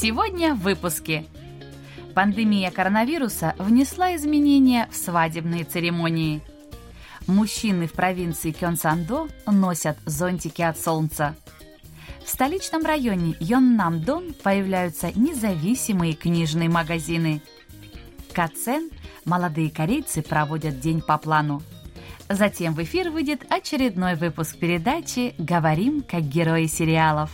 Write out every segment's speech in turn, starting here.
Сегодня в выпуске. Пандемия коронавируса внесла изменения в свадебные церемонии. Мужчины в провинции Кёнсандо носят зонтики от солнца. В столичном районе Йоннамдон появляются независимые книжные магазины. Кацен молодые корейцы проводят день по плану. Затем в эфир выйдет очередной выпуск передачи «Говорим как герои сериалов».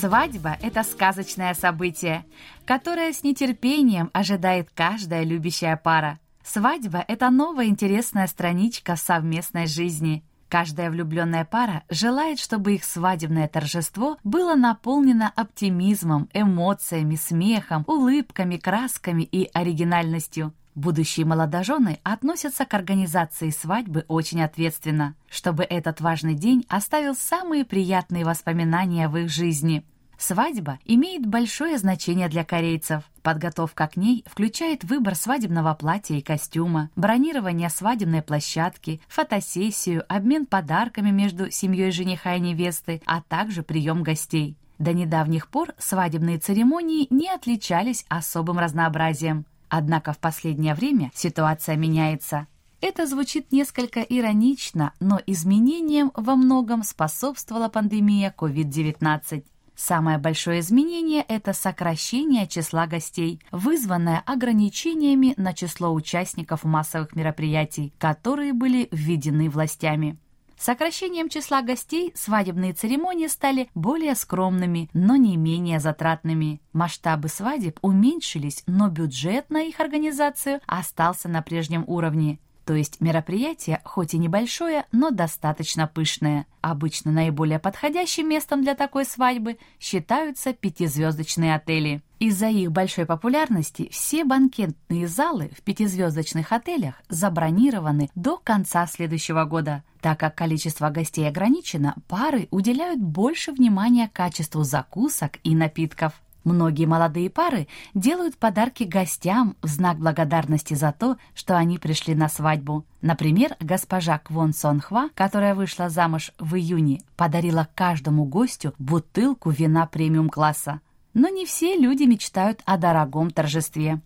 Свадьба – это сказочное событие, которое с нетерпением ожидает каждая любящая пара. Свадьба – это новая интересная страничка совместной жизни. Каждая влюбленная пара желает, чтобы их свадебное торжество было наполнено оптимизмом, эмоциями, смехом, улыбками, красками и оригинальностью. Будущие молодожены относятся к организации свадьбы очень ответственно, чтобы этот важный день оставил самые приятные воспоминания в их жизни. Свадьба имеет большое значение для корейцев. Подготовка к ней включает выбор свадебного платья и костюма, бронирование свадебной площадки, фотосессию, обмен подарками между семьей жениха и невесты, а также прием гостей. До недавних пор свадебные церемонии не отличались особым разнообразием. Однако в последнее время ситуация меняется. Это звучит несколько иронично, но изменениям во многом способствовала пандемия COVID-19. Самое большое изменение – это сокращение числа гостей, вызванное ограничениями на число участников массовых мероприятий, которые были введены властями. Сокращением числа гостей свадебные церемонии стали более скромными, но не менее затратными. Масштабы свадеб уменьшились, но бюджет на их организацию остался на прежнем уровне. То есть мероприятие, хоть и небольшое, но достаточно пышное. Обычно наиболее подходящим местом для такой свадьбы считаются пятизвездочные отели. Из-за их большой популярности все банкетные залы в пятизвездочных отелях забронированы до конца следующего года. Так как количество гостей ограничено, пары уделяют больше внимания качеству закусок и напитков. Многие молодые пары делают подарки гостям в знак благодарности за то, что они пришли на свадьбу. Например, госпожа Квон Сон Хва, которая вышла замуж в июне, подарила каждому гостю бутылку вина премиум-класса. Но не все люди мечтают о дорогом торжестве.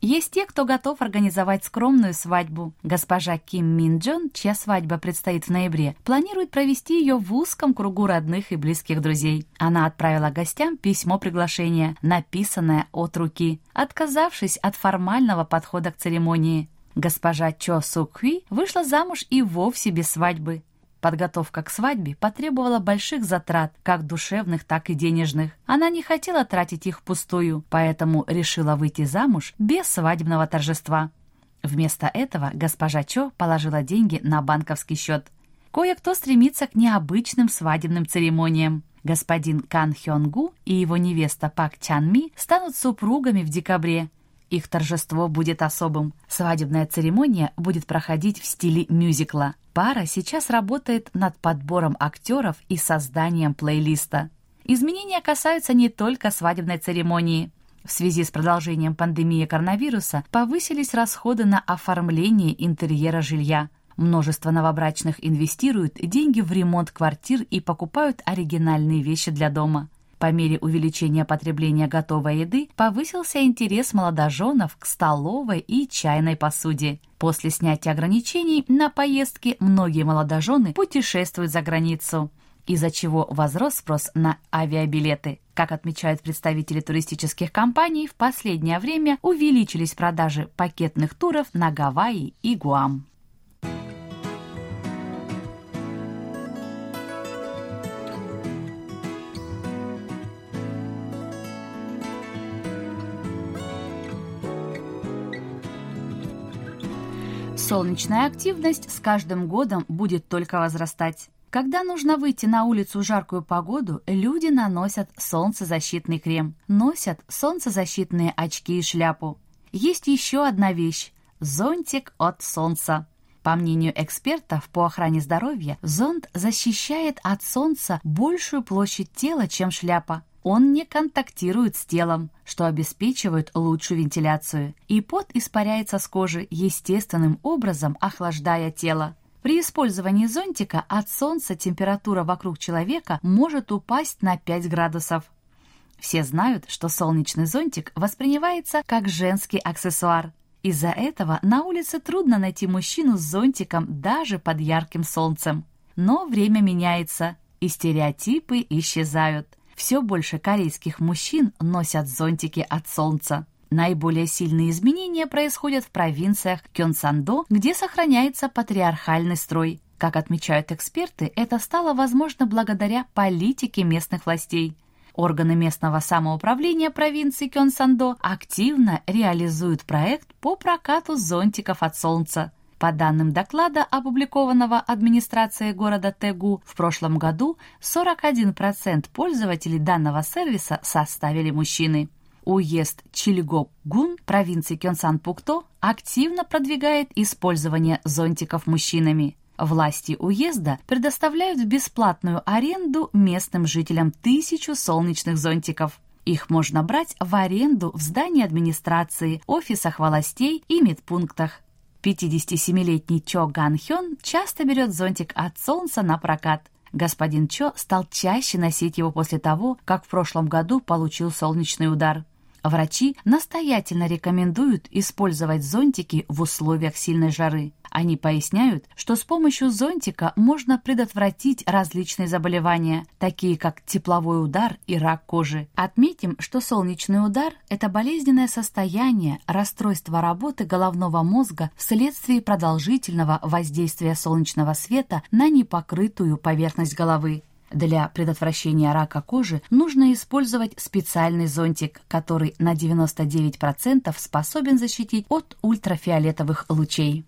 Есть те, кто готов организовать скромную свадьбу. Госпожа Ким Мин Джон, чья свадьба предстоит в ноябре, планирует провести ее в узком кругу родных и близких друзей. Она отправила гостям письмо приглашения, написанное от руки, отказавшись от формального подхода к церемонии. Госпожа Чо Сук Хви вышла замуж и вовсе без свадьбы. Подготовка к свадьбе потребовала больших затрат, как душевных, так и денежных. Она не хотела тратить их впустую, поэтому решила выйти замуж без свадебного торжества. Вместо этого госпожа Чо положила деньги на банковский счет. Кое-кто стремится к необычным свадебным церемониям. Господин Кан Хён Гу и его невеста Пак Чан Ми станут супругами в декабре. Их торжество будет особым. Свадебная церемония будет проходить в стиле мюзикла. Пара сейчас работает над подбором актеров и созданием плейлиста. Изменения касаются не только свадебной церемонии. В связи с продолжением пандемии коронавируса повысились расходы на оформление интерьера жилья. Множество новобрачных инвестируют деньги в ремонт квартир и покупают оригинальные вещи для дома. По мере увеличения потребления готовой еды повысился интерес молодоженов к столовой и чайной посуде. После снятия ограничений на поездки многие молодожены путешествуют за границу из-за чего возрос спрос на авиабилеты. Как отмечают представители туристических компаний, в последнее время увеличились продажи пакетных туров на Гавайи и Гуам. Солнечная активность с каждым годом будет только возрастать. Когда нужно выйти на улицу в жаркую погоду, люди наносят солнцезащитный крем, носят солнцезащитные очки и шляпу. Есть еще одна вещь – зонтик от солнца. По мнению экспертов по охране здоровья, зонт защищает от солнца большую площадь тела, чем шляпа. Он не контактирует с телом, что обеспечивает лучшую вентиляцию, и пот испаряется с кожи естественным образом, охлаждая тело. При использовании зонтика от солнца температура вокруг человека может упасть на 5 градусов. Все знают, что солнечный зонтик воспринимается как женский аксессуар. Из-за этого на улице трудно найти мужчину с зонтиком даже под ярким солнцем. Но время меняется, и стереотипы исчезают. Все больше корейских мужчин носят зонтики от солнца. Наиболее сильные изменения происходят в провинциях Кёнсандо, где сохраняется патриархальный строй. Как отмечают эксперты, это стало возможно благодаря политике местных властей. Органы местного самоуправления провинции Кёнсандо активно реализуют проект по прокату зонтиков от солнца. По данным доклада, опубликованного администрацией города Тегу, в прошлом году 41% пользователей данного сервиса составили мужчины. Уезд Чилигоп-Гун провинции Кёнсан-Пукто активно продвигает использование зонтиков мужчинами. Власти уезда предоставляют в бесплатную аренду местным жителям тысячу солнечных зонтиков. Их можно брать в аренду в здании администрации, офисах властей и медпунктах. 57-летний Чо Ган Хён часто берет зонтик от солнца на прокат. Господин Чо стал чаще носить его после того, как в прошлом году получил солнечный удар. Врачи настоятельно рекомендуют использовать зонтики в условиях сильной жары. Они поясняют, что с помощью зонтика можно предотвратить различные заболевания, такие как тепловой удар и рак кожи. Отметим, что солнечный удар – это болезненное состояние, расстройство работы головного мозга вследствие продолжительного воздействия солнечного света на непокрытую поверхность головы. Для предотвращения рака кожи нужно использовать специальный зонтик, который на 99% способен защитить от ультрафиолетовых лучей.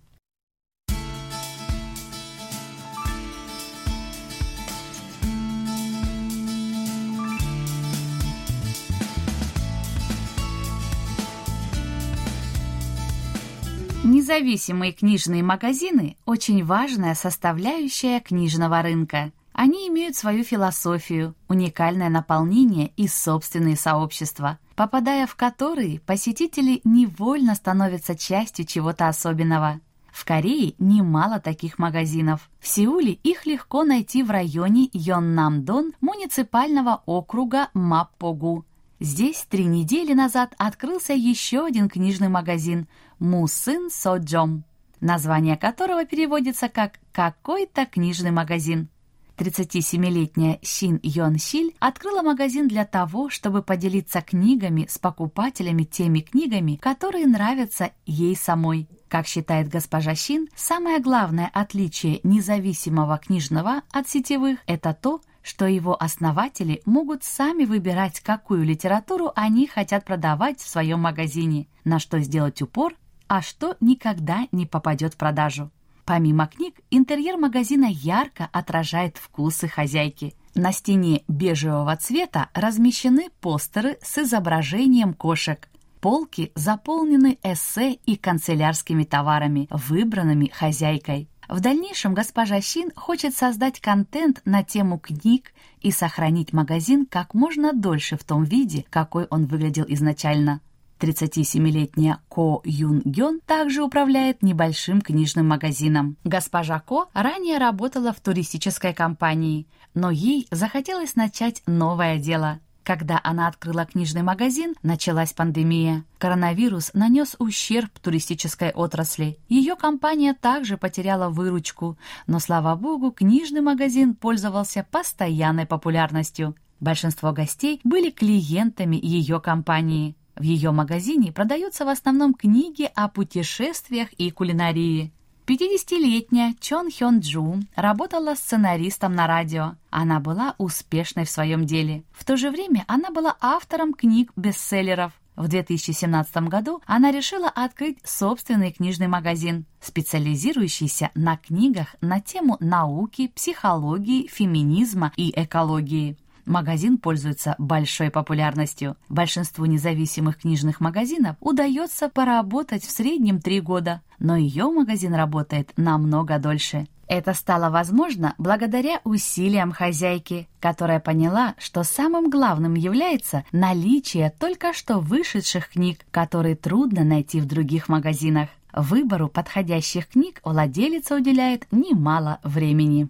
Независимые книжные магазины – очень важная составляющая книжного рынка – они имеют свою философию, уникальное наполнение и собственные сообщества, попадая в которые посетители невольно становятся частью чего-то особенного. В Корее немало таких магазинов. В Сеуле их легко найти в районе Йоннамдон муниципального округа Маппогу. Здесь три недели назад открылся еще один книжный магазин «Мусын Соджом», название которого переводится как «какой-то книжный магазин». 37-летняя Син Йон Силь открыла магазин для того, чтобы поделиться книгами с покупателями теми книгами, которые нравятся ей самой. Как считает госпожа Син, самое главное отличие независимого книжного от сетевых – это то, что его основатели могут сами выбирать, какую литературу они хотят продавать в своем магазине, на что сделать упор, а что никогда не попадет в продажу. Помимо книг, интерьер магазина ярко отражает вкусы хозяйки. На стене бежевого цвета размещены постеры с изображением кошек. Полки заполнены эссе и канцелярскими товарами, выбранными хозяйкой. В дальнейшем госпожа Син хочет создать контент на тему книг и сохранить магазин как можно дольше в том виде, какой он выглядел изначально. 37-летняя Ко Юн Гён также управляет небольшим книжным магазином. Госпожа Ко ранее работала в туристической компании, но ей захотелось начать новое дело. Когда она открыла книжный магазин, началась пандемия. Коронавирус нанес ущерб туристической отрасли. Ее компания также потеряла выручку, но, слава богу, книжный магазин пользовался постоянной популярностью. Большинство гостей были клиентами ее компании. В ее магазине продаются в основном книги о путешествиях и кулинарии. 50-летняя Чон Хён Джу работала сценаристом на радио. Она была успешной в своем деле. В то же время она была автором книг-бестселлеров. В 2017 году она решила открыть собственный книжный магазин, специализирующийся на книгах на тему науки, психологии, феминизма и экологии. Магазин пользуется большой популярностью. Большинству независимых книжных магазинов удается поработать в среднем три года, но ее магазин работает намного дольше. Это стало возможно благодаря усилиям хозяйки, которая поняла, что самым главным является наличие только что вышедших книг, которые трудно найти в других магазинах. Выбору подходящих книг владелица уделяет немало времени.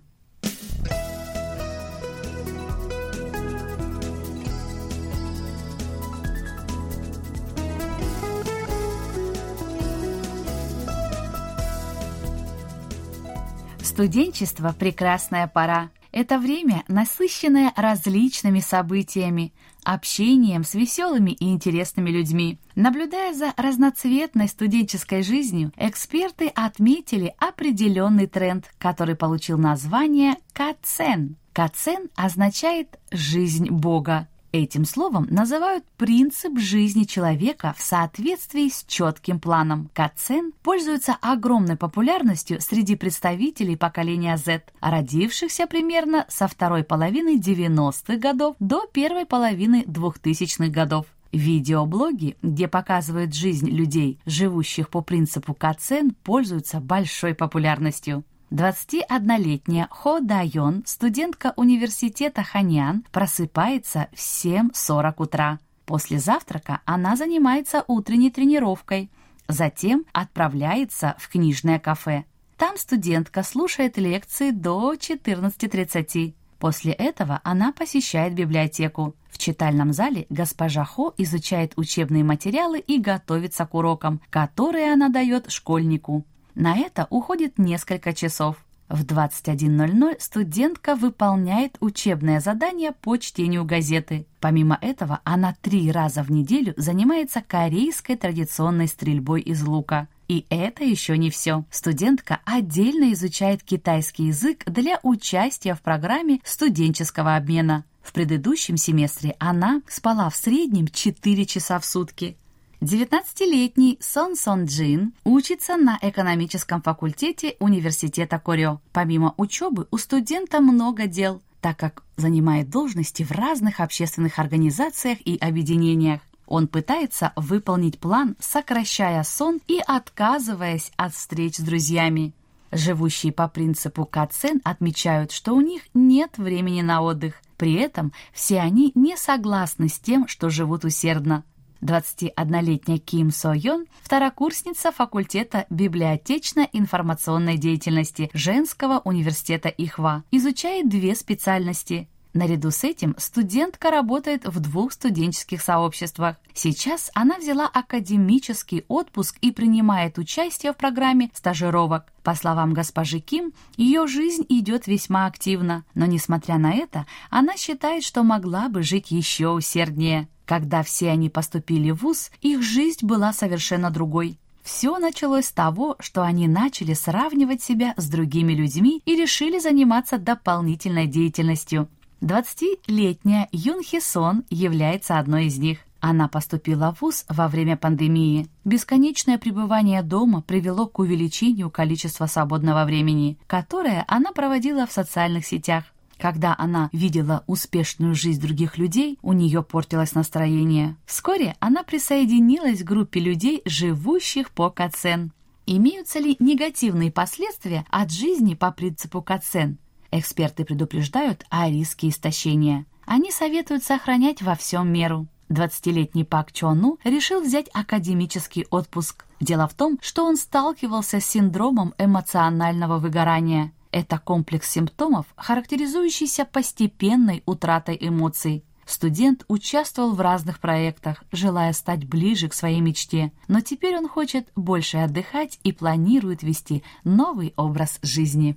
Студенчество – прекрасная пора. Это время, насыщенное различными событиями, общением с веселыми и интересными людьми. Наблюдая за разноцветной студенческой жизнью, эксперты отметили определенный тренд, который получил название «кацен». «Кацен» означает «жизнь Бога». Этим словом называют принцип жизни человека в соответствии с четким планом. Кацен пользуется огромной популярностью среди представителей поколения Z, родившихся примерно со второй половины 90-х годов до первой половины 2000-х годов. Видеоблоги, где показывают жизнь людей, живущих по принципу Кацен, пользуются большой популярностью. 21-летняя Хо Дайон, студентка университета Ханян, просыпается в 7.40 утра. После завтрака она занимается утренней тренировкой, затем отправляется в книжное кафе. Там студентка слушает лекции до 14.30. После этого она посещает библиотеку. В читальном зале госпожа Хо изучает учебные материалы и готовится к урокам, которые она дает школьнику. На это уходит несколько часов. В 21.00 студентка выполняет учебное задание по чтению газеты. Помимо этого, она три раза в неделю занимается корейской традиционной стрельбой из лука. И это еще не все. Студентка отдельно изучает китайский язык для участия в программе студенческого обмена. В предыдущем семестре она спала в среднем 4 часа в сутки. 19-летний Сон Сон Джин учится на экономическом факультете университета Корё. Помимо учебы у студента много дел, так как занимает должности в разных общественных организациях и объединениях. Он пытается выполнить план, сокращая сон и отказываясь от встреч с друзьями. Живущие по принципу Кацен отмечают, что у них нет времени на отдых. При этом все они не согласны с тем, что живут усердно. 21-летняя Ким Со Йон, второкурсница факультета библиотечно-информационной деятельности Женского университета Ихва, изучает две специальности. Наряду с этим студентка работает в двух студенческих сообществах. Сейчас она взяла академический отпуск и принимает участие в программе стажировок. По словам госпожи Ким, ее жизнь идет весьма активно, но несмотря на это, она считает, что могла бы жить еще усерднее. Когда все они поступили в ВУЗ, их жизнь была совершенно другой. Все началось с того, что они начали сравнивать себя с другими людьми и решили заниматься дополнительной деятельностью. 20-летняя Юн Хи Сон является одной из них. Она поступила в ВУЗ во время пандемии. Бесконечное пребывание дома привело к увеличению количества свободного времени, которое она проводила в социальных сетях. Когда она видела успешную жизнь других людей, у нее портилось настроение. Вскоре она присоединилась к группе людей, живущих по Кацен. Имеются ли негативные последствия от жизни по принципу Кацен? Эксперты предупреждают о риске истощения. Они советуют сохранять во всем меру. 20-летний Пак Чону решил взять академический отпуск. Дело в том, что он сталкивался с синдромом эмоционального выгорания. Это комплекс симптомов, характеризующийся постепенной утратой эмоций. Студент участвовал в разных проектах, желая стать ближе к своей мечте, но теперь он хочет больше отдыхать и планирует вести новый образ жизни.